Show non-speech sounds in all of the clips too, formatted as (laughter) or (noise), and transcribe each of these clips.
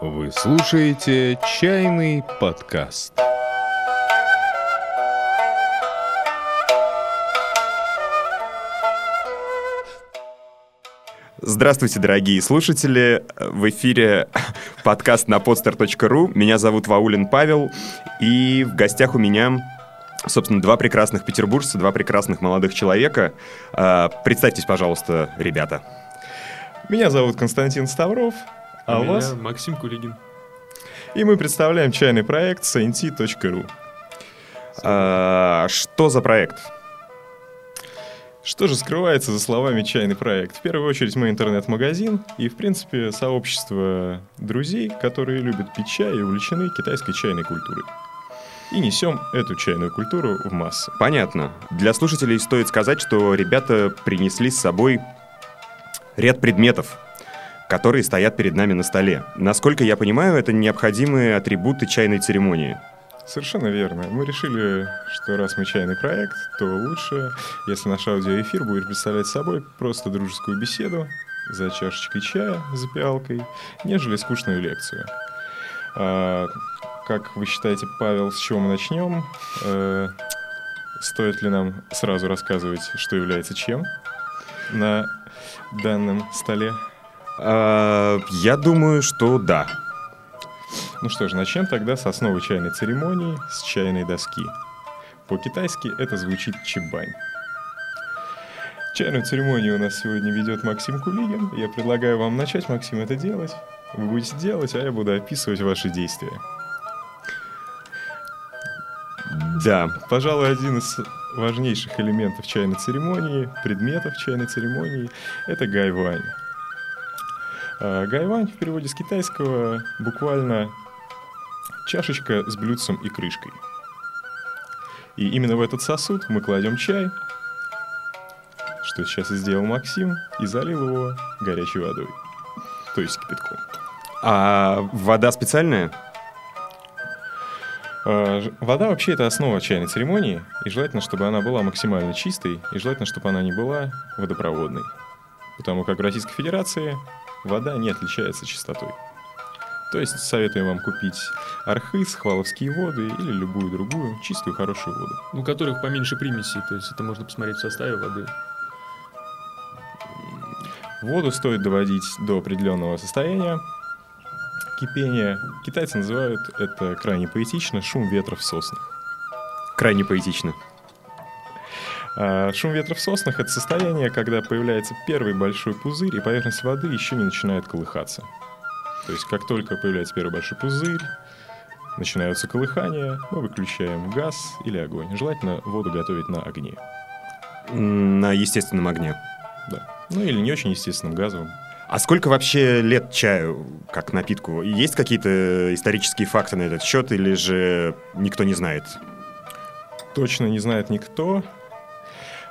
Вы слушаете «Чайный подкаст». Здравствуйте, дорогие слушатели. В эфире (laughs) подкаст на podster.ru. Меня зовут Ваулин Павел. И в гостях у меня, собственно, два прекрасных петербуржца, два прекрасных молодых человека. А, представьтесь, пожалуйста, ребята. Меня зовут Константин Ставров. А, А у меня вас? Максим Кулигин. И мы представляем чайный проект scienti.ru. А, Что за проект? Что же скрывается за словами «чайный проект»? В первую очередь мы интернет-магазин и, в принципе, сообщество друзей, которые любят пить чай и увлечены китайской чайной культурой. И несем эту чайную культуру в массы. Понятно. Для слушателей стоит сказать, что ребята принесли с собой ряд предметов, которые стоят перед нами на столе. Насколько я понимаю, это необходимые атрибуты чайной церемонии. Совершенно верно. Мы решили, что раз мы чайный проект, то лучше, если наш аудиоэфир будет представлять собой просто дружескую беседу за чашечкой чая, за пиалкой, нежели скучную лекцию. А, как вы считаете, Павел, с чего мы начнем? Э, стоит ли нам сразу рассказывать, что является чем на данном столе? А, Я думаю, что да. Ну что ж, начнем тогда с основы чайной церемонии, с чайной доски. По-китайски это звучит чебань. Чайную церемонию у нас сегодня ведет Максим Кулигин. Я предлагаю вам начать, Максим, это делать. Вы будете делать, а я буду описывать ваши действия. Да. Пожалуй, один из важнейших элементов чайной церемонии, предметов чайной церемонии, это гайвань. А, Гайвань в переводе с китайского буквально чашечка с блюдцем и крышкой. И именно в этот сосуд мы кладем чай, что сейчас и сделал Максим, и залил его горячей водой, то есть кипятком. А вода специальная? Ж- Вода вообще это основа чайной церемонии, и желательно, чтобы она была максимально чистой, и желательно, чтобы она не была водопроводной. Потому как в Российской Федерации вода не отличается чистотой. То есть советуем вам купить архыз, хваловские воды или любую другую чистую хорошую воду. У которых поменьше примесей, то есть это можно посмотреть в составе воды. Воду стоит доводить до определенного состояния кипения. Китайцы называют это крайне поэтично шум ветра в соснах. Крайне поэтично. А, Шум ветра в соснах — это состояние, когда появляется первый большой пузырь, и поверхность воды еще не начинает колыхаться. То есть, как только появляется первый большой пузырь, начинаются колыхания, мы выключаем газ или огонь. Желательно воду готовить на огне. На естественном огне. Да. Ну или не очень естественным газовым. А сколько вообще лет чаю как напитку? Есть какие-то исторические факты на этот счет или же никто не знает? Точно не знает никто,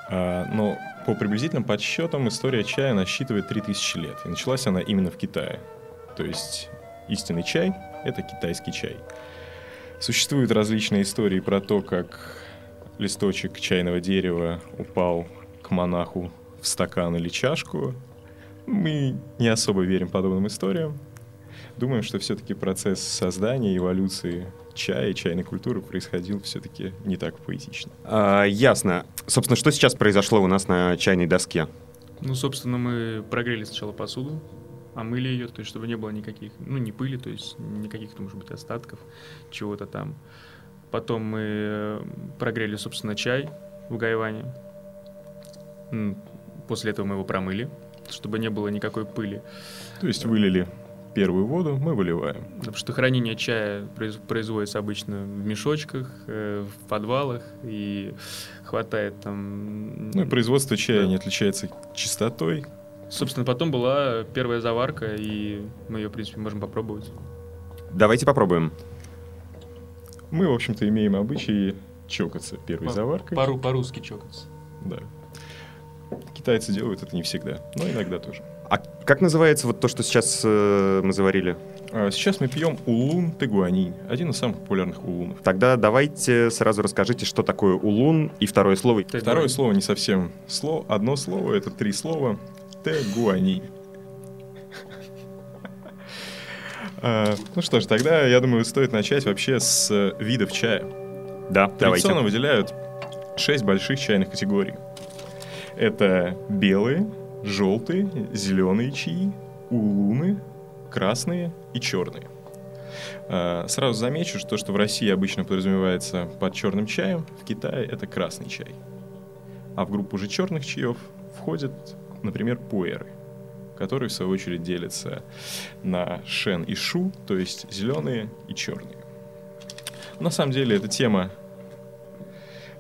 но по приблизительным подсчетам история чая насчитывает 3000 лет. И началась она именно в Китае. То есть истинный чай — это китайский чай. Существуют различные истории про то, как листочек чайного дерева упал к монаху в стакан или чашку. Мы не особо верим подобным историям. Думаем, что все-таки процесс создания, эволюции чая чайной культуры происходил все-таки не так поэтично. А, ясно. Собственно, что сейчас произошло у нас на чайной доске? Ну, собственно, мы прогрели сначала посуду, омыли ее, то есть чтобы не было никаких, ну, не пыли, то есть никаких, может быть, остатков, чего-то там. Потом мы э, прогрели, собственно, чай в гайване. После этого мы его промыли, чтобы не было никакой пыли. То есть вылили первую воду, мы выливаем. Потому что хранение чая произ- производится обычно в мешочках, э, в подвалах, и хватает там... Ну и производство чая Да. не отличается чистотой. Собственно, потом была первая заварка, и мы ее, в принципе, можем попробовать. Давайте попробуем. Мы, в общем-то, имеем обычай чокаться первой По- заваркой. Пару, по-русски чокаться. Да. Китайцы делают это не всегда, но иногда тоже. А как называется вот то, что сейчас э, мы заварили? А сейчас мы пьем улун тегуанинь, один из самых популярных улунов. Тогда давайте сразу расскажите, что такое улун и второе слово. Т- Второе слово не совсем слово, одно слово, это три слова. Тегуанинь. А, ну что ж, тогда, я думаю, стоит начать вообще с э, видов чая. Да, Традиционно давайте. выделяют шесть больших чайных категорий. Это белые, желтые, зеленые чаи, улуны, красные и черные. А, Сразу замечу, что, что в России обычно подразумевается под черным чаем, в Китае это красный чай. А в группу же черных чаев входят, например, пуэры, которые в свою очередь делятся на шен и шу, то есть зеленые и черные. На самом деле эта тема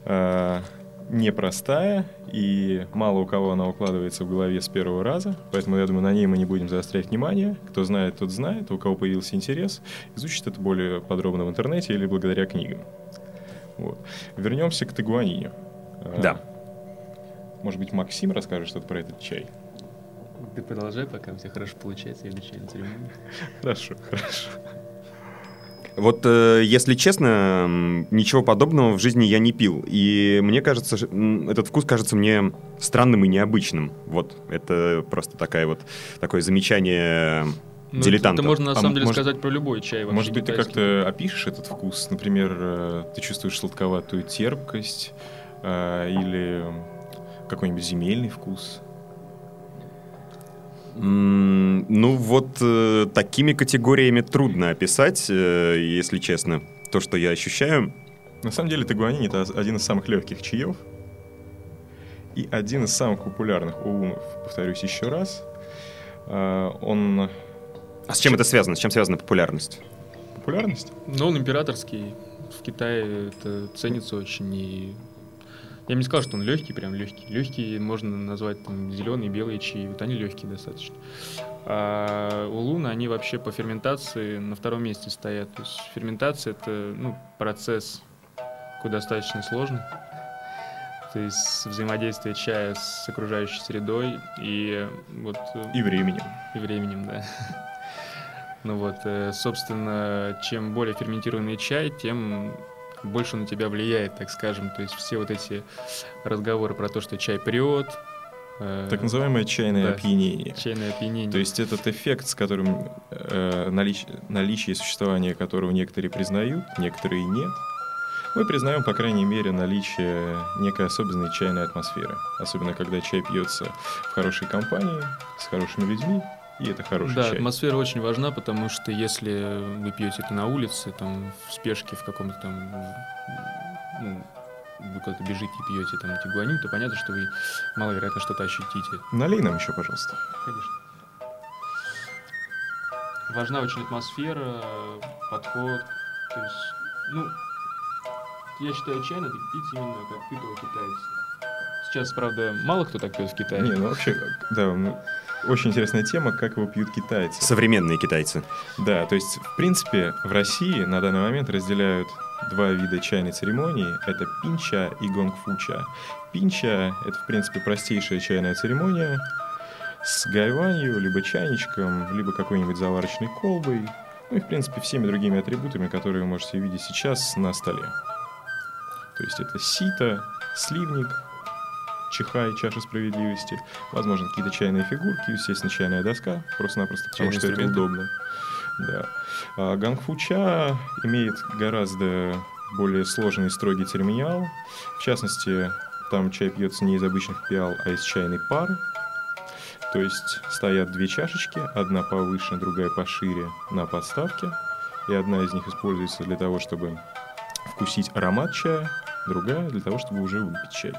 э, непростая, и мало у кого она укладывается в голове с первого раза, поэтому, я думаю, на ней мы не будем заострять внимание. Кто знает, тот знает, у кого появился интерес, изучит это более подробно в интернете или благодаря книгам. Вот. Вернемся к тагуанине. Э, Да. Может быть, Максим расскажет что-то про этот чай? Ты продолжай, пока у тебя хорошо получается, я изучаю церемонию. (laughs) Хорошо, хорошо. Вот, э, если честно, ничего подобного в жизни я не пил. И мне кажется, этот вкус кажется мне странным и необычным. Вот, это просто такая вот, такое замечание Ну, дилетанта. Это можно на А самом деле может- сказать про любой чай. вообще Может быть, ты китайский. как-то опишешь этот вкус? Например, э, ты чувствуешь сладковатую терпкость э, или какой-нибудь земельный вкус? Ну вот э, такими категориями трудно описать, э, если честно, то, что я ощущаю. На самом деле, тагуанин — это один из самых легких чаев и один из самых популярных улунов. Повторюсь еще раз. Э, Он... А с чем это связано? С чем связана популярность? Популярность? Ну, он императорский. В Китае это ценится очень. И... Я бы не сказал, что он легкий, прям легкий. Легкий можно назвать там зеленые, белые чаи. Вот они легкие достаточно. А улуны, они вообще по ферментации на втором месте стоят. То есть ферментация это ну, процесс достаточно сложный. То есть взаимодействие чая с окружающей средой и вот э, И временем. и временем, да. Ну вот, э, собственно, чем более ферментированный чай, тем больше на тебя влияет, так скажем. То есть все вот эти разговоры про то, что чай прет, э, Так называемое чайное да. опьянение. чайное опьянение. То есть этот эффект, с которым э, налич- наличие и существование которого некоторые признают, некоторые нет, мы признаем, по крайней мере, наличие некой особенной чайной атмосферы. Особенно, когда чай пьется в хорошей компании, с хорошими людьми, и это хороший да, чай. атмосфера очень важна, потому что если вы пьете это на улице, там, в спешке, в каком-то там, ну, вы куда-то бежите и пьете там тигуанин, то понятно, что вы маловероятно что-то ощутите. Налей нам еще, пожалуйста. Конечно. Важна очень атмосфера, подход. То есть, ну, я считаю, чай надо пить именно как его китайцы. Сейчас, правда, мало кто так пьет в Китае. Не, ну вообще, да, ну, очень интересная тема, как его пьют китайцы. Современные китайцы. Да, то есть, в принципе, в России на данный момент разделяют два вида чайной церемонии. Это пинча и гонгфуча. Пинча — это, в принципе, простейшая чайная церемония с гайванью, либо чайничком, либо какой-нибудь заварочной колбой. Ну и, в принципе, всеми другими атрибутами, которые вы можете видеть сейчас на столе. То есть это сито, сливник, чихай, чаша справедливости, возможно, какие-то чайные фигурки, естественно, чайная доска, просто-напросто потому Чайные что это удобно. Да. А гангфуча имеет гораздо более сложный и строгий церемониал. В частности, там чай пьется не из обычных пиал, а из чайной пары. То есть стоят две чашечки, одна повыше, другая пошире на подставке. И одна из них используется для того, чтобы вкусить аромат чая, другая для того, чтобы уже выпить чай.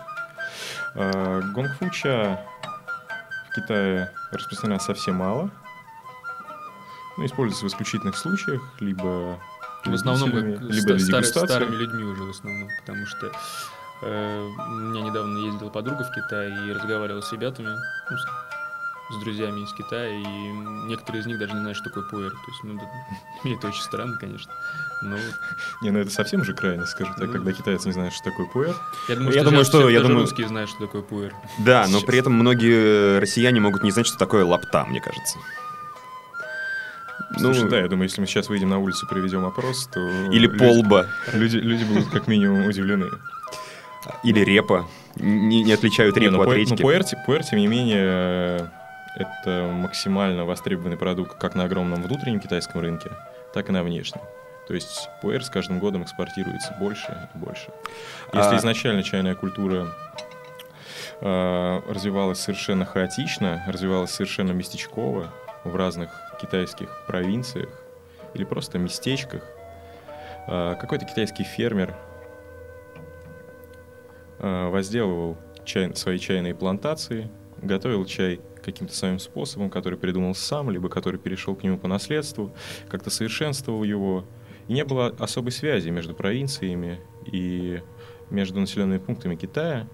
А, Гонгфуча в Китае распространена совсем мало. Ну, используется в исключительных случаях, либо В основном либо ста- для стары- дегустации. старыми людьми уже в основном, потому что э, у меня недавно ездила подруга в Китай и разговаривала с ребятами, ну, с, друзьями из Китая, и некоторые из них даже не знают, что такое пуэр. То есть, ну, да, (laughs) мне это очень странно, конечно. Но Не, ну это совсем уже крайность, скажем так, Ну. когда китайцы не знают, что такое пуэр. я думаю, Я что, думаю, что- все- я даже думаю- русские знают, что такое пуэр. Да, но Сейчас. при этом многие россияне могут не знать, что такое лапта, мне кажется. Слушай, Ну, да, я думаю, если мы сейчас выйдем на улицу и проведем опрос, то... Или люди- полба, Люди, люди будут как минимум удивлены. или репа. Не, не отличают Не, репу но от пуэр, редьки. но пуэр, пуэр, тем не менее, Это максимально востребованный продукт как на огромном внутреннем китайском рынке, так и на внешнем. То есть пуэр с каждым годом экспортируется больше и больше. Если А- изначально чайная культура э, развивалась совершенно хаотично, развивалась совершенно местечково в разных китайских провинциях или просто местечках, э, какой-то китайский фермер э, возделывал чай- свои чайные плантации, готовил чай каким-то своим способом, который придумал сам, либо который перешел к нему по наследству, как-то совершенствовал его. И не было особой связи между провинциями и между населенными пунктами Китая.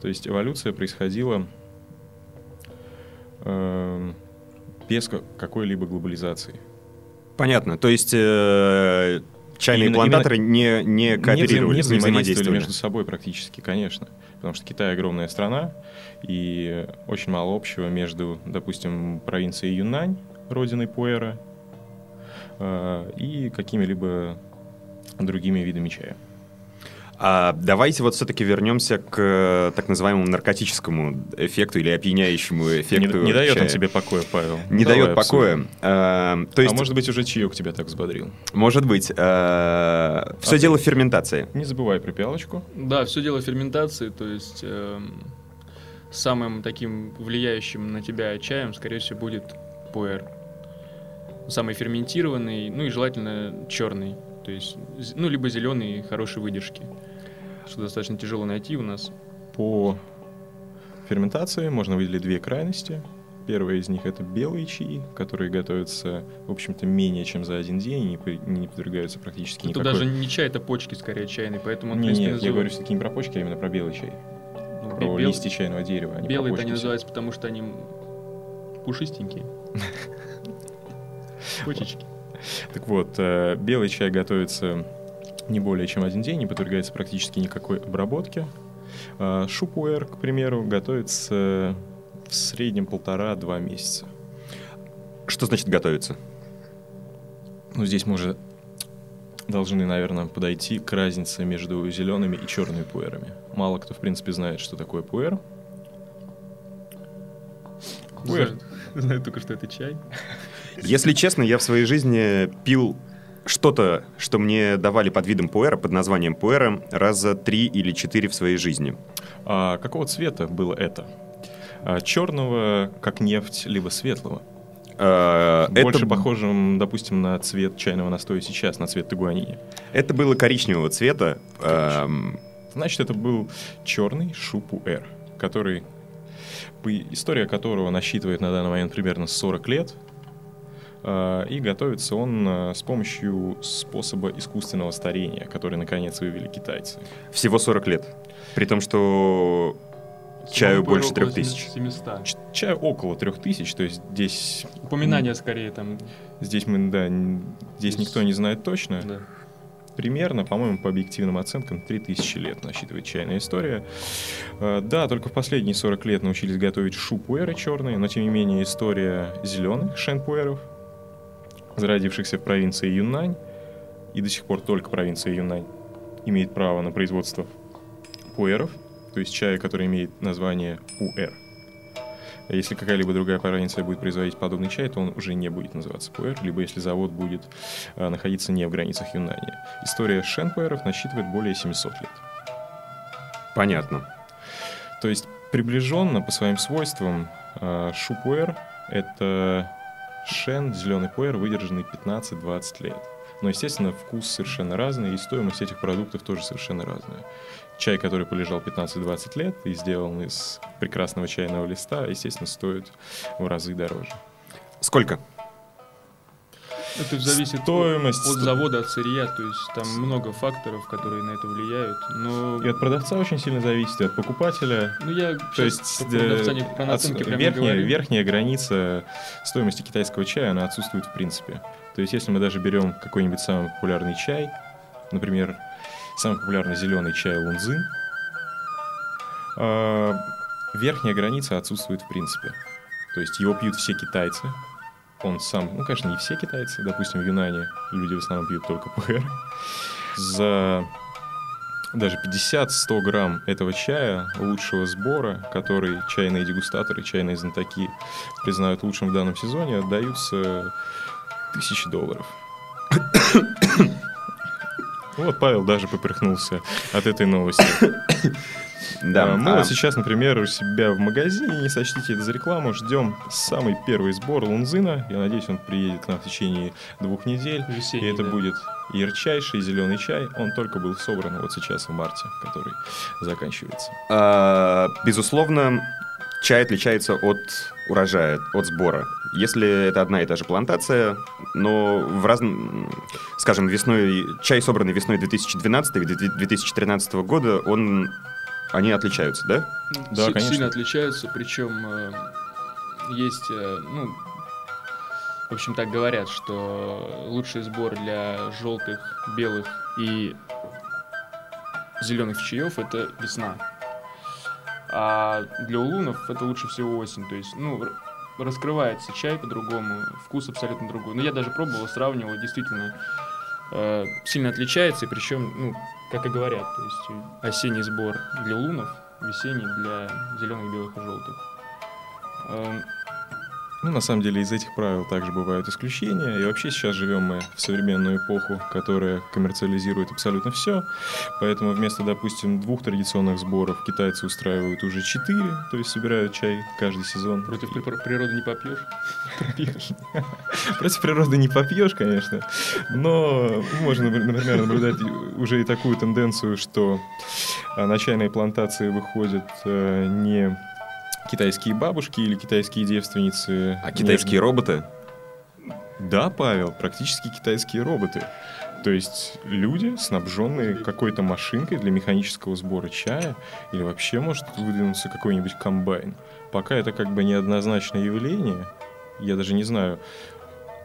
То есть эволюция происходила эм, без ка- какой-либо глобализации. Понятно. То есть э, чайные Именно- плантаторы не, не взаим- кооперировали, не взаимодействовали взаимодействовали. между собой практически, конечно. Потому что Китай огромная страна, и очень мало общего между, допустим, провинцией Юнань, родиной Пуэра, э, и какими-либо другими видами чая. А давайте вот все-таки вернемся к э, так называемому наркотическому эффекту или опьяняющему Не, эффекту не дает он чая. тебе покоя, Павел. Не Давай дает покоя. А, то есть, А может быть, уже чаек тебя так взбодрил. может быть, все А дело ты- в ферментации. Не забывай про пиалочку. Да, все дело в ферментации, то есть эм, самым таким влияющим на тебя чаем, скорее всего, будет пуэр. Самый ферментированный, ну и желательно черный, то есть, ну, либо зеленый хорошей выдержки, что достаточно тяжело найти у нас. По ферментации можно выделить две крайности. Первая из них это белые чаи, которые готовятся, в общем-то, менее чем за один день и не, не подвергаются практически Это никакой... даже не чай, это почки скорее чайные, поэтому он, Не, принципе, нет, я называют- говорю все-таки не про почки, а именно про белый чай. ну, Про бел- листья чайного дерева, а Белые-то они называются, потому что они пушистенькие. (laughs) Почечки. Так вот, э, белый чай готовится не более чем один день, не подвергается практически никакой обработке. А Шупуэр, к примеру, готовится в среднем полтора-два месяца. Что значит готовиться? Ну, здесь мы уже должны, наверное, подойти к разнице между зелеными и черными пуэрами. Мало кто, в принципе, знает, что такое пуэр. Пуэр. Знаю, знаю только, что это чай. Если честно, я в своей жизни пил что-то, что мне давали под видом пуэра, под названием пуэра, раза три или четыре в своей жизни. А какого цвета было это? А, черного, как нефть, либо светлого? Э, Больше это, похожим, допустим, на цвет чайного настоя сейчас, на цвет тагуанини. это было коричневого цвета. эм, Значит, это был черный шупуэр, который, история которого насчитывает на данный момент примерно 40 лет. А, И готовится он а, с помощью способа искусственного старения, который наконец вывели китайцы. всего 40 лет. При том, что чаю По-моему, больше около трех тысяч. 700. Ч- Чаю около 3000, то есть здесь, Упоминание скорее там. здесь мы, да, здесь Здесь- никто не знает точно. Да. Примерно, по-моему, по объективным оценкам, 3000 лет насчитывает чайная история. Э, Да, только в последние 40 лет научились готовить шупуэры черные, но тем не менее история зеленых шенпуэров, зародившихся в провинции Юннань, и до сих пор только провинция Юннань имеет право на производство пуэров, то есть чая, который имеет название пуэр. А Если какая-либо другая провинция будет производить подобный чай, то он уже не будет называться пуэр, либо если завод будет а, находиться не в границах Юнани. История шенпуэров насчитывает более 700 лет. Понятно. То есть приближенно по своим свойствам а, шупуэр — это шен, зеленый пуэр, выдержанный 15-20 лет. Но, естественно, вкус совершенно разный, и стоимость этих продуктов тоже совершенно разная. Чай, который полежал 15-20 лет и сделан из прекрасного чайного листа, естественно, стоит в разы дороже. Сколько? Это зависит Стоимость- от завода, от сырья, то есть там много факторов, которые на это влияют. Но И от продавца очень сильно зависит, и от покупателя. ну я То есть про продавца не- э, про наценки не верхняя, верхняя граница стоимости китайского чая, она отсутствует в принципе. То есть если мы даже берем какой-нибудь самый популярный чай, например, самый популярный зеленый чай лунзин, а, верхняя граница отсутствует в принципе. То есть его пьют все китайцы. Он сам, ну, конечно, не все китайцы. Допустим, в Юнане люди в основном пьют только пуэр. За даже 50-100 грамм этого чая лучшего сбора, который чайные дегустаторы, чайные знатоки признают лучшим в данном сезоне, отдаются тысячи долларов. (coughs) Вот Павел даже поперхнулся от этой новости. (coughs) Да, А, Мы а, вот сейчас, например, у себя в магазине, не сочтите это за рекламу, ждем самый первый сбор Лунзына. Я надеюсь, он приедет к нам в течение двух недель. Весенний, и это да. будет ярчайший зеленый чай. Он только был собран вот сейчас в марте, который заканчивается. а, безусловно, чай отличается от урожая, от сбора. Если это одна и та же плантация, но в разном, скажем, весной, чай, собранный весной 2012 и 2013 года, он, они отличаются, да? Да, Си- конечно. Сильно отличаются, причем э, есть, э, ну, в общем, так говорят, что лучший сбор для желтых, белых и зеленых чаев это весна. А для улунов это лучше всего осень. То есть, ну, раскрывается чай по-другому, вкус абсолютно другой. Но я даже пробовал, сравнивал, действительно э, сильно отличается, и причем, ну, как и говорят, то есть э, осенний сбор для улунов, весенний для зеленых, белых и желтых. Ну, на самом деле, из этих правил также бывают исключения. И вообще сейчас живем мы в современную эпоху, которая коммерциализирует абсолютно все. Поэтому вместо, допустим, двух традиционных сборов китайцы устраивают уже четыре, то есть собирают чай каждый сезон. Против при- природы не попьешь. Пьешь. Против природы не попьешь, конечно, но можно, например, наблюдать уже и такую тенденцию, что а, на чайные плантации выходят э, не китайские бабушки или китайские девственницы. А китайские роботы? Да, Павел, практически китайские роботы. То есть люди, снабженные какой-то машинкой для механического сбора чая, или вообще может выдвинуться какой-нибудь комбайн. Пока это как бы неоднозначное явление, я даже не знаю,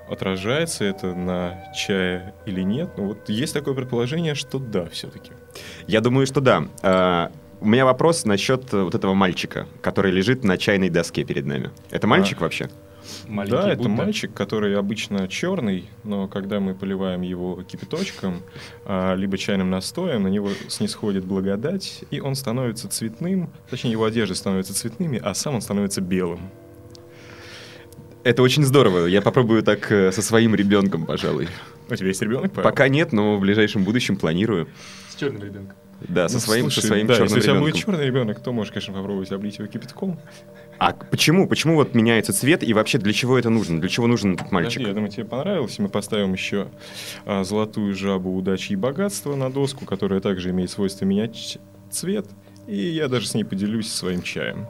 отражается это на чае или нет. Но вот есть такое предположение, что да, все-таки. Я думаю, что да. А, у меня вопрос насчет э, вот этого мальчика, который лежит на чайной доске перед нами. Это мальчик вообще? Маленький да, это Будда. мальчик, который обычно черный, но когда мы поливаем его кипяточком, а, либо чайным настоем, на него снисходит благодать, и он становится цветным, точнее, его одежды становятся цветными, а сам он становится белым. Это очень здорово. Я попробую так э, со своим ребенком, пожалуй. У тебя есть ребенок, Павел? Пока нет, но в ближайшем будущем планирую. С черным ребенком. Да, со Ну, своим, слушай, со своим да, черным если у тебя ребенком. будет черный ребенок, то можешь, конечно, попробовать облить его кипятком. А почему? Почему вот меняется цвет и вообще для чего это нужно? Для чего нужен этот мальчик? Подожди, я думаю, тебе понравилось. Мы поставим еще а, золотую жабу удачи и богатства на доску, которая также имеет свойство менять цвет. И я даже с ней поделюсь своим чаем.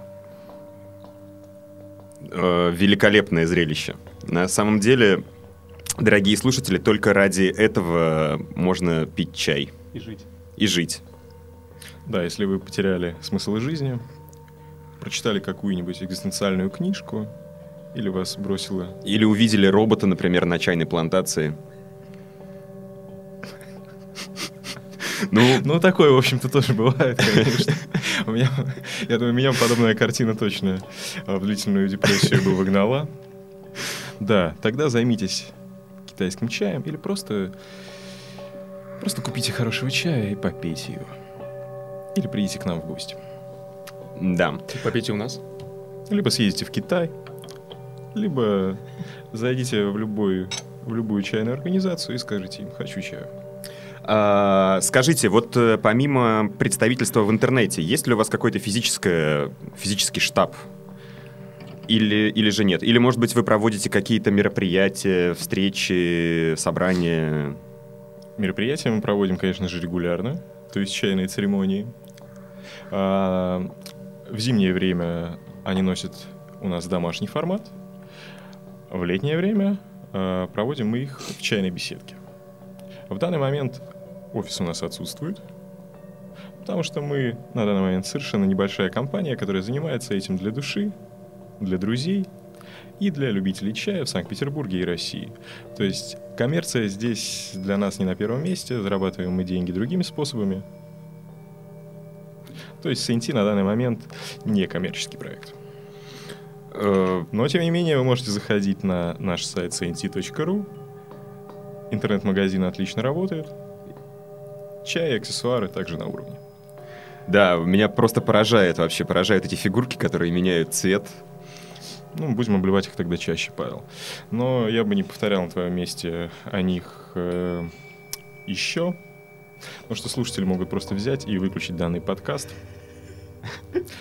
Э, великолепное зрелище. На самом деле, дорогие слушатели, только ради этого можно пить чай И жить. и жить. Да, если вы потеряли смысл жизни, прочитали какую-нибудь экзистенциальную книжку, или вас бросило... Или увидели робота, например, на чайной плантации. Ну, Ну, такое, в общем-то, тоже бывает, конечно. У меня, я думаю, меня подобная картина точно в длительную депрессию бы выгнала. Да, тогда займитесь китайским чаем или просто, просто купите хорошего чая и попейте его. Или придите к нам в гости. да. Попейте у нас. Либо съездите в Китай, либо зайдите в, любой, в любую чайную организацию и скажите им «хочу чаю». А, скажите, вот э, помимо представительства в интернете, есть ли у вас какой-то физическое, физический штаб? Или, или же нет? Или, может быть, вы проводите какие-то мероприятия, встречи, собрания? Мероприятия мы проводим, конечно же, регулярно, то есть чайные церемонии. А, в зимнее время они носят у нас домашний формат. В летнее время а, проводим мы их в чайной беседке. В данный момент офис у нас отсутствует, потому что мы на данный момент совершенно небольшая компания, которая занимается этим для души, для друзей и для любителей чая в Санкт-Петербурге и России. То есть коммерция здесь для нас не на первом месте, зарабатываем мы деньги другими способами. То есть CNT на данный момент не коммерческий проект. Э, Но, тем не менее, вы можете заходить на наш сайт cnt.ru. Интернет-магазин отлично работает. чай и аксессуары также на уровне. Да, меня просто поражает вообще, поражают эти фигурки, которые меняют цвет. Ну, будем обливать их тогда чаще, Павел. Но я бы не повторял на твоем месте о них э, еще, потому что слушатели могут просто взять и выключить данный подкаст.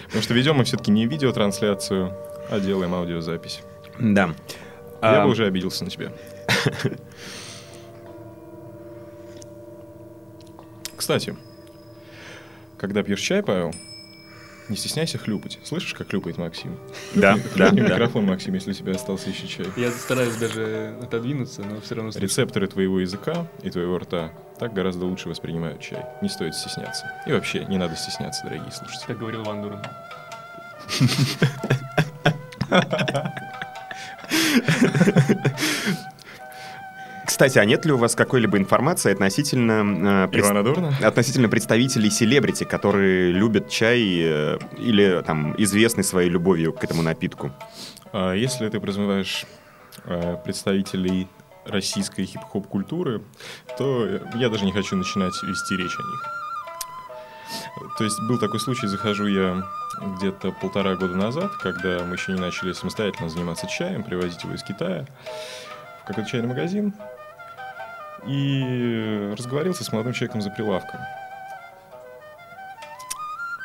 Потому что ведем мы все-таки не видеотрансляцию, а делаем аудиозапись. Да. Я А, бы уже обиделся на тебя. Кстати, когда пьешь чай, Павел, не стесняйся хлюпать. Слышишь, как хлюпает Максим? Да, да, Хлюпни в да. микрофон, Максим, если у тебя остался еще чай. Я стараюсь даже отодвинуться, но все равно слышу. Рецепторы твоего языка и твоего рта так гораздо лучше воспринимают чай. Не стоит стесняться. И вообще, не надо стесняться, дорогие слушатели. Как говорил Ван Дурен. Кстати, а нет ли у вас какой-либо информации относительно, э, пред- Ивана Дурна? относительно представителей селебрити, которые любят чай э, или там известны своей любовью к этому напитку? А Если ты подразумеваешь э, представителей российской хип-хоп культуры, то я даже не хочу начинать вести речь о них. То есть был такой случай, захожу я где-то полтора года назад, когда мы еще не начали самостоятельно заниматься чаем, привозить его из Китая, в какой-то чайный магазин, и разговорился с молодым человеком за прилавком.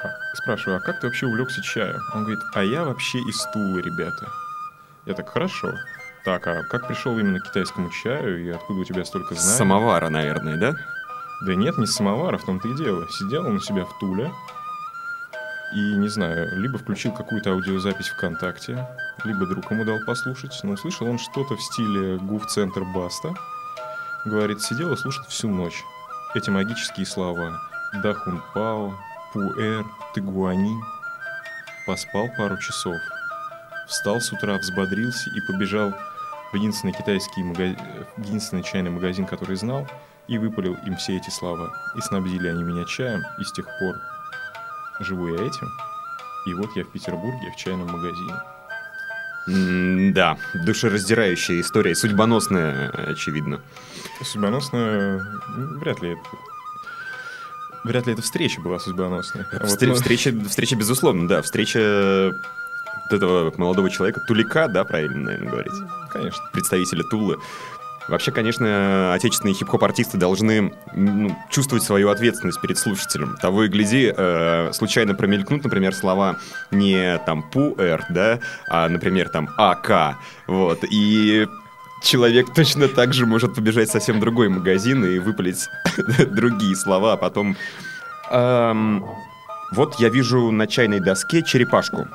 А, Спрашиваю, а как ты вообще увлекся чаем? Он говорит, а я вообще из Тулы, ребята. Я так, хорошо. Так, а как пришел именно к китайскому чаю, и откуда у тебя столько С знаний? самовара, наверное, да? Да нет, не с самовара, в том-то и дело. Сидел он у себя в Туле и, не знаю, либо включил какую-то аудиозапись ВКонтакте, либо друг ему дал послушать, но услышал он что-то в стиле Гуф-центр Баста. Говорит, сидел и слушал всю ночь. Эти магические слова. Дахун Пао, Пуэр, Тыгуани. Поспал пару часов. Встал с утра, взбодрился и побежал в единственный китайский магазин, единственный чайный магазин, который знал, и выпалил им все эти слова. И снабдили они меня чаем, и с тех пор живу я этим. И вот я в Петербурге в чайном магазине. М, Да, душераздирающая история, судьбоносная, очевидно. Судьбоносная, м, вряд ли это... Вряд ли эта встреча была судьбоносной. А вот, Встр- ну, Встреча, встреча, безусловно, да, встреча вот этого молодого человека, Тулика, да, правильно, наверное, говорить, Конечно. представителя Тулы. Вообще, конечно, отечественные хип-хоп-артисты должны ну, чувствовать свою ответственность перед слушателем. Того и гляди, э, случайно промелькнут, например, слова не там пуэр, да, а, например, там АК, вот, и человек точно так же может побежать в совсем другой магазин и выпалить (laughs) другие слова, а потом... эм, вот я вижу на чайной доске черепашку.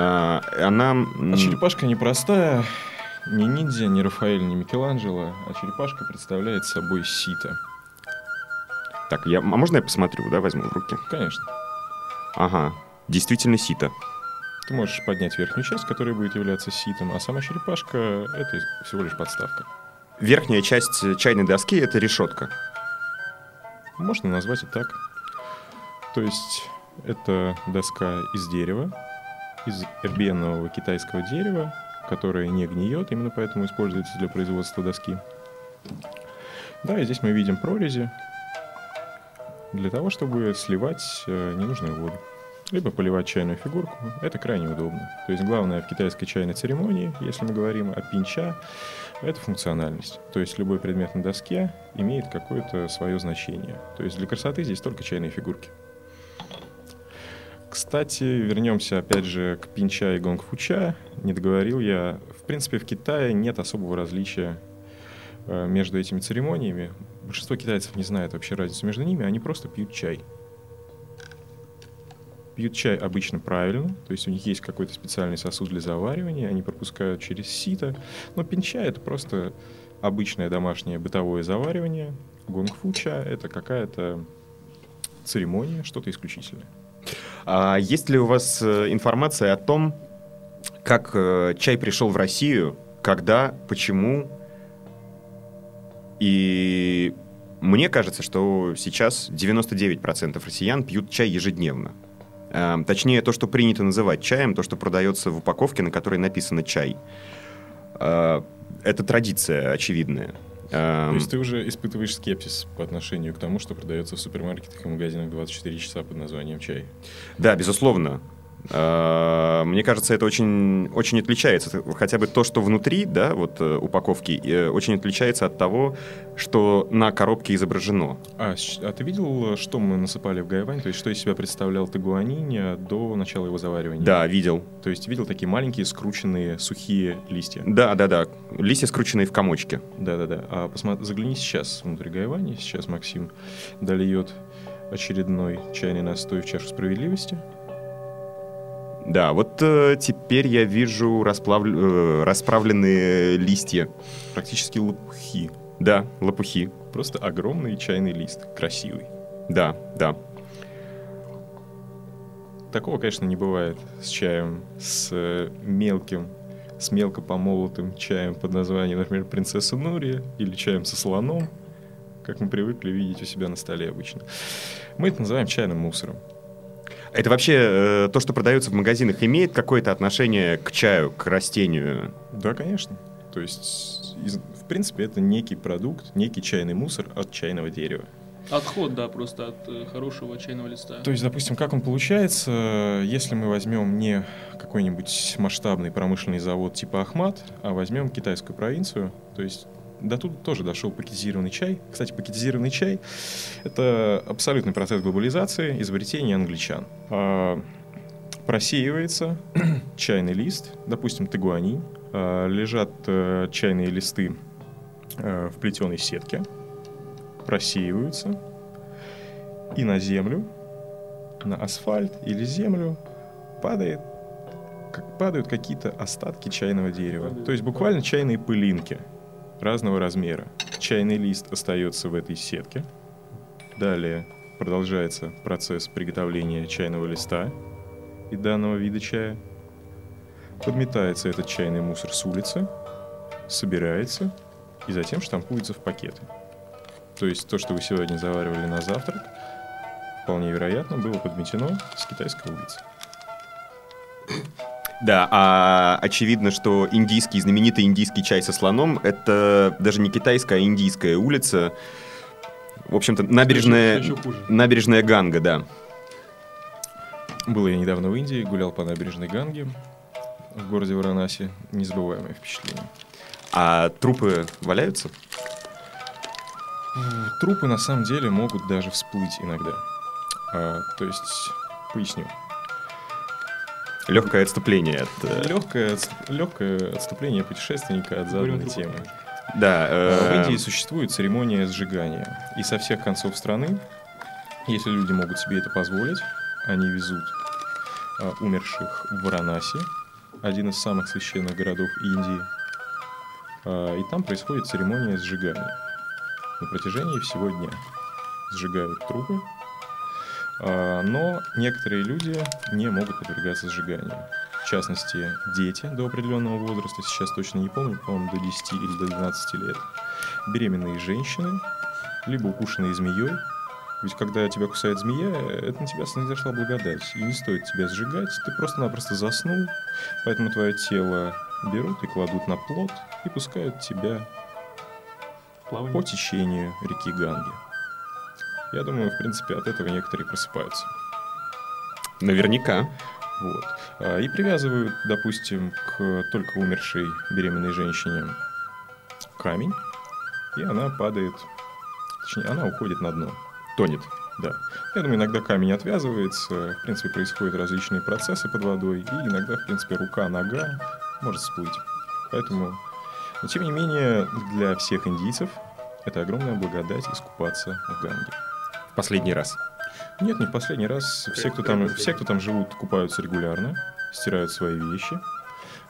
А, она... А черепашка непростая, не ниндзя, не Рафаэль, не Микеланджело, а черепашка представляет собой сито. Так, я, а можно я посмотрю, да, возьму в руки? Конечно. Ага, действительно сито. Ты можешь поднять верхнюю часть, которая будет являться ситом, а сама черепашка — это всего лишь подставка. Верхняя часть чайной доски — это решетка. Можно назвать и так. То есть это доска из дерева, из эрбенового китайского дерева, которое не гниет, именно поэтому используется для производства доски. Да, и здесь мы видим прорези для того, чтобы сливать э, ненужную воду. Либо поливать чайную фигурку. Это крайне удобно. То есть главное в китайской чайной церемонии, если мы говорим о пинча, это функциональность. То есть любой предмет на доске имеет какое-то свое значение. То есть для красоты здесь только чайные фигурки. Кстати, вернемся опять же к пинча и гонгфуча. Не договорил я. В принципе, в Китае нет особого различия э, между этими церемониями. Большинство китайцев не знает вообще разницу между ними, они просто пьют чай. Пьют чай обычно правильно, то есть у них есть какой-то специальный сосуд для заваривания, они пропускают через сито, но пинча это просто обычное домашнее бытовое заваривание, гонгфу ча это какая-то церемония, что-то исключительное. А есть ли у вас э, информация о том, как э, чай пришел в Россию, когда, почему? И мне кажется, что сейчас 99% россиян пьют чай ежедневно. Эм, Точнее, то, что принято называть чаем, то, что продается в упаковке, на которой написано чай. Э, Это традиция очевидная. То Эм, есть ты уже испытываешь скепсис по отношению к тому, что продается в супермаркетах и магазинах 24 часа под названием чай. Да, безусловно. Э, Мне кажется, это очень, очень отличается. Хотя бы то, что внутри, да, вот э, упаковки, э, очень отличается от того, что на коробке изображено. А, а ты видел, что мы насыпали в гайвань? То есть что из себя представлял тагуанинь до начала его заваривания? Да, видел. То есть видел такие маленькие скрученные сухие листья? Да, да, да. Листья скрученные в комочки. Да-да-да. А посмотри, загляни сейчас внутрь гайвани. Сейчас Максим дольет очередной чайный настой в чашу справедливости. Да, вот э, теперь я вижу расплавль- э, расправленные листья. Практически лопухи. Да, лопухи. Просто огромный чайный лист. Красивый. Да, да. Такого, конечно, не бывает с чаем, с э, мелким, с мелко помолотым чаем под названием, например, «Принцесса Нурия» или чаем со слоном, как мы привыкли видеть у себя на столе обычно. Мы это называем чайным мусором. Это вообще э, то, что продается в магазинах, имеет какое-то отношение к чаю, к растению? Да, конечно. То есть, из- в принципе, это некий продукт, некий чайный мусор от чайного дерева. Отход, да, просто от э, хорошего чайного листа. То есть, допустим, как он получается, если мы возьмем не какой-нибудь масштабный промышленный завод типа Ахмат, а возьмем китайскую провинцию, то есть до тут тоже дошел пакетизированный чай. Кстати, пакетизированный чай — это абсолютный процесс глобализации, изобретение англичан. А, просеивается (clears throat) чайный лист, допустим, тагуани, а, лежат э, чайные листы э, в плетеной сетке, просеиваются, и на землю, на асфальт или землю падает, как падают какие-то остатки чайного дерева. То есть буквально чайные пылинки разного размера. Чайный лист остается в этой сетке. Далее продолжается процесс приготовления чайного листа и данного вида чая. Подметается этот чайный мусор с улицы, собирается и затем штампуется в пакеты. То есть то, что вы сегодня заваривали на завтрак, вполне вероятно, было подметено с китайской улицы. Да, а очевидно, что индийский, знаменитый индийский чай со слоном, это даже не китайская, а индийская улица. В общем-то, набережная, еще хуже? набережная Ганга, да. Был я недавно в Индии, гулял по набережной Ганги в городе Варанаси. Незабываемое впечатление. А трупы валяются? Трупы на самом деле могут даже всплыть иногда. А, то есть, поясню. Легкое отступление от... э, Легкое, легкое отступление путешественника от заданной темы. Да, э, В Индии существует церемония сжигания. И со всех концов страны, если люди могут себе это позволить, они везут а, умерших в Варанаси, один из самых священных городов Индии. А, И там происходит церемония сжигания на протяжении всего дня. Сжигают трупы, но некоторые люди не могут подвергаться сжиганию. В частности, дети до определенного возраста, сейчас точно не помню, по-моему, до 10 или до 12 лет, беременные женщины, либо укушенные змеей. Ведь когда тебя кусает змея, это на тебя снизошла благодать. И не стоит тебя сжигать, ты просто-напросто заснул, поэтому твое тело берут и кладут на плот и пускают тебя Плавание. по течению реки Ганги. Я думаю, в принципе, от этого некоторые просыпаются. наверняка. Вот. А, И привязывают, допустим, к только умершей беременной женщине камень, и она падает, точнее, она уходит на дно, тонет, да. Я думаю, иногда камень отвязывается, в принципе, происходят различные процессы под водой, и иногда, в принципе, рука, нога может всплыть. Поэтому, но тем не менее, для всех индийцев это огромная благодать искупаться в Ганге. Последний раз. Нет, не в последний раз. Все, кто там, все, кто там живут, купаются регулярно, стирают свои вещи,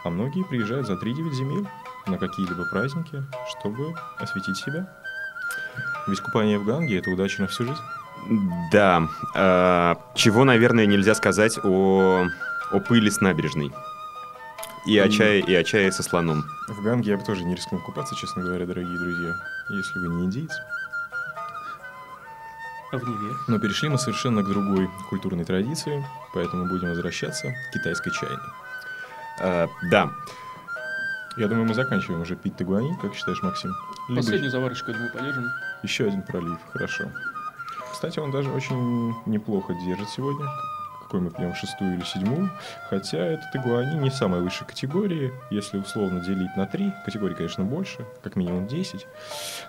а многие приезжают за 3-9 земель на какие-либо праздники, чтобы осветить себя. Ведь купание в Ганге – это удача на всю жизнь. Да. э, чего, наверное, нельзя сказать о, о пыли с набережной. И о чае, и о чае со слоном. В Ганге я бы тоже не рискнул купаться, честно говоря, дорогие друзья, если вы не индийцы. А в Неве? Но перешли мы совершенно к другой культурной традиции, поэтому будем возвращаться к китайской чайной. Э, да. Я думаю, мы заканчиваем уже пить тагуани, как считаешь, Максим? Либо Последнюю заварочку, я думаю, подержим. еще один пролив, хорошо. Кстати, он даже очень неплохо держит сегодня. Какой мы пьем, шестую или седьмую. Хотя это тагуани не самой высшей категории. Если условно делить на три, категорий, конечно, больше, как минимум 10.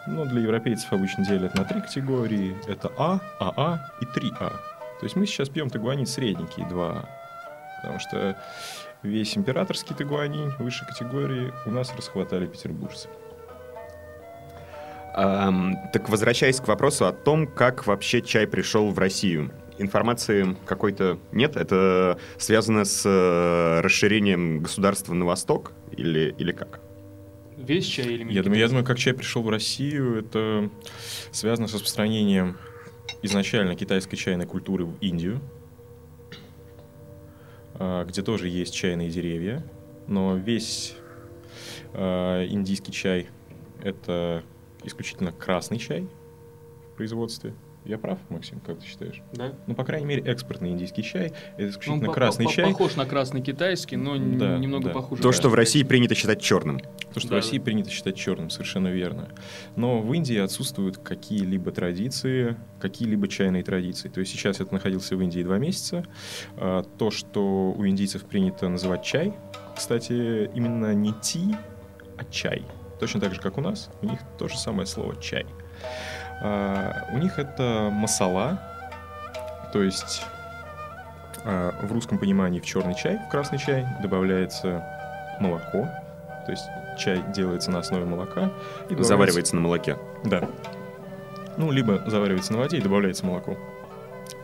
Но для европейцев обычно делят на три категории. Это А, АА и 3А. То есть мы сейчас пьем тагуани средненькие, 2А. Потому что весь императорский тагуанин высшей категории у нас расхватали петербуржцы. Ам, так возвращаясь к вопросу о том, как вообще чай пришел в Россию. Информации какой-то нет? Это связано с э, расширением государства на восток или, или как? Весь чай или Я думаю, я думаю, как чай пришел в Россию, это связано с распространением изначально китайской чайной культуры в Индию, а, где тоже есть чайные деревья, но весь а, индийский чай это исключительно красный чай в производстве. Я прав, Максим, как ты считаешь? Да? Ну, по крайней мере, экспортный индийский чай это Ну, исключительно по- красный по- чай. Похож на красный китайский, но Да, немного да. похуже. То, что в России принято считать черным. То, что Да, в России да. принято считать черным, совершенно верно. Но в Индии отсутствуют какие-либо традиции, какие-либо чайные традиции. То есть сейчас я находился в Индии два месяца. А, То, что у индийцев принято называть чай, кстати, именно не ти, а чай. Точно так же, как у нас, у них то же самое слово чай. А, У них это масала, то есть а, в русском понимании в черный чай, в красный чай добавляется молоко, то есть чай делается на основе молока. и добавляется- Заваривается на молоке. Да. Ну, либо заваривается на воде и добавляется молоко.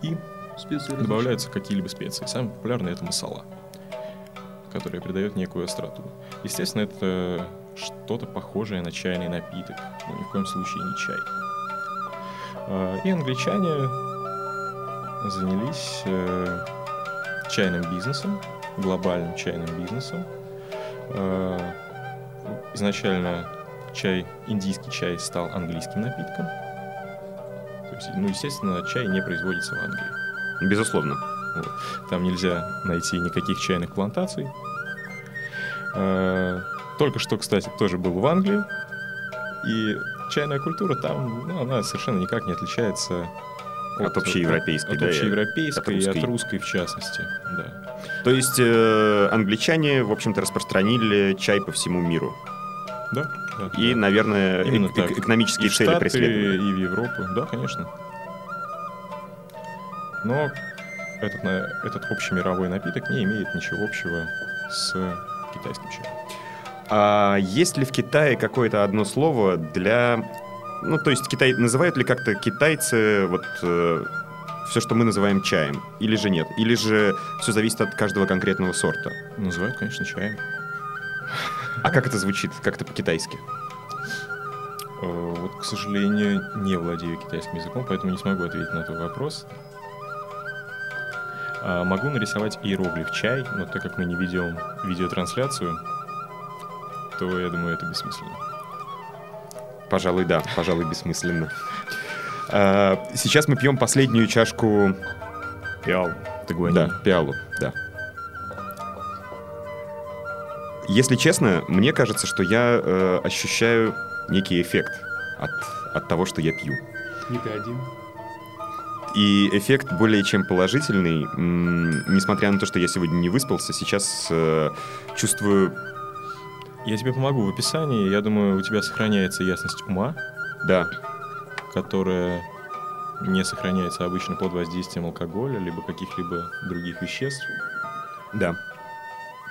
И Специи добавляются какие-либо специи. Самое популярное это масала, которая придает некую остроту. Естественно, это что-то похожее на чайный напиток, но ни в коем случае не чай. А, И англичане занялись э, чайным бизнесом, глобальным чайным бизнесом. А, Изначально чай, индийский чай стал английским напитком. То есть, ну, естественно, чай не производится в Англии. Безусловно. Вот. Там нельзя найти никаких чайных плантаций. Э, Только что, кстати, тоже был в Англии. И чайная культура там, ну, она совершенно никак не отличается От общеевропейской, от да, общеевропейской от и от русской. русской в частности. Да. То есть э, англичане, в общем-то, распространили чай по всему миру. Да, да, И, да. наверное, Именно эк- так. экономические И цели Штаты, преследовали. и в Европу. Да, конечно. Но этот, этот общемировой напиток не имеет ничего общего с китайским чаем. А есть ли в Китае какое-то одно слово для... Ну, то есть Китай... называют ли как-то китайцы вот все, что мы называем чаем? Или же нет? Или же все зависит от каждого конкретного сорта? Называют, конечно, чаем. А как это звучит? Как-то по-китайски? Э, Вот, к сожалению, не владею китайским языком, поэтому не смогу ответить на этот вопрос. А, Могу нарисовать иероглиф чай, но так как мы не ведем видеотрансляцию, то я думаю, это бессмысленно. Пожалуй, да. Пожалуй, бессмысленно. А, Сейчас мы пьем последнюю чашку... Пиал, ты Да, пиалу, да. Если честно, мне кажется, что я э, ощущаю некий эффект от, от того, что я пью. Не ты один. И эффект более чем положительный. М, Несмотря на то, что я сегодня не выспался, сейчас э, чувствую... Я тебе помогу в описании. Я думаю, у тебя сохраняется ясность ума, Да, которая не сохраняется обычно под воздействием алкоголя, либо каких-либо других веществ. да.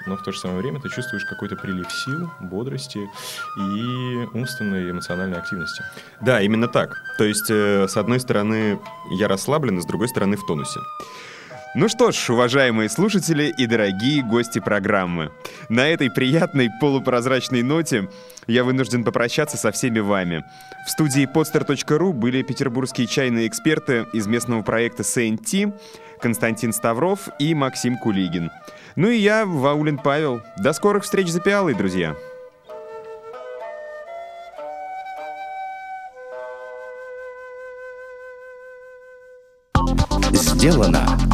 но в то же самое время ты чувствуешь какой-то прилив сил, бодрости и умственной и эмоциональной активности. Да, именно так. То есть, э, с одной стороны, я расслаблен, а с другой стороны, в тонусе. Ну что ж, уважаемые слушатели и дорогие гости программы, на этой приятной полупрозрачной ноте я вынужден попрощаться со всеми вами. В студии podster.ru были петербургские чайные эксперты из местного проекта Saint Константин Ставров и Максим Кулигин. Ну и я, Ваулин Павел. До скорых встреч за пиалой, друзья! сделано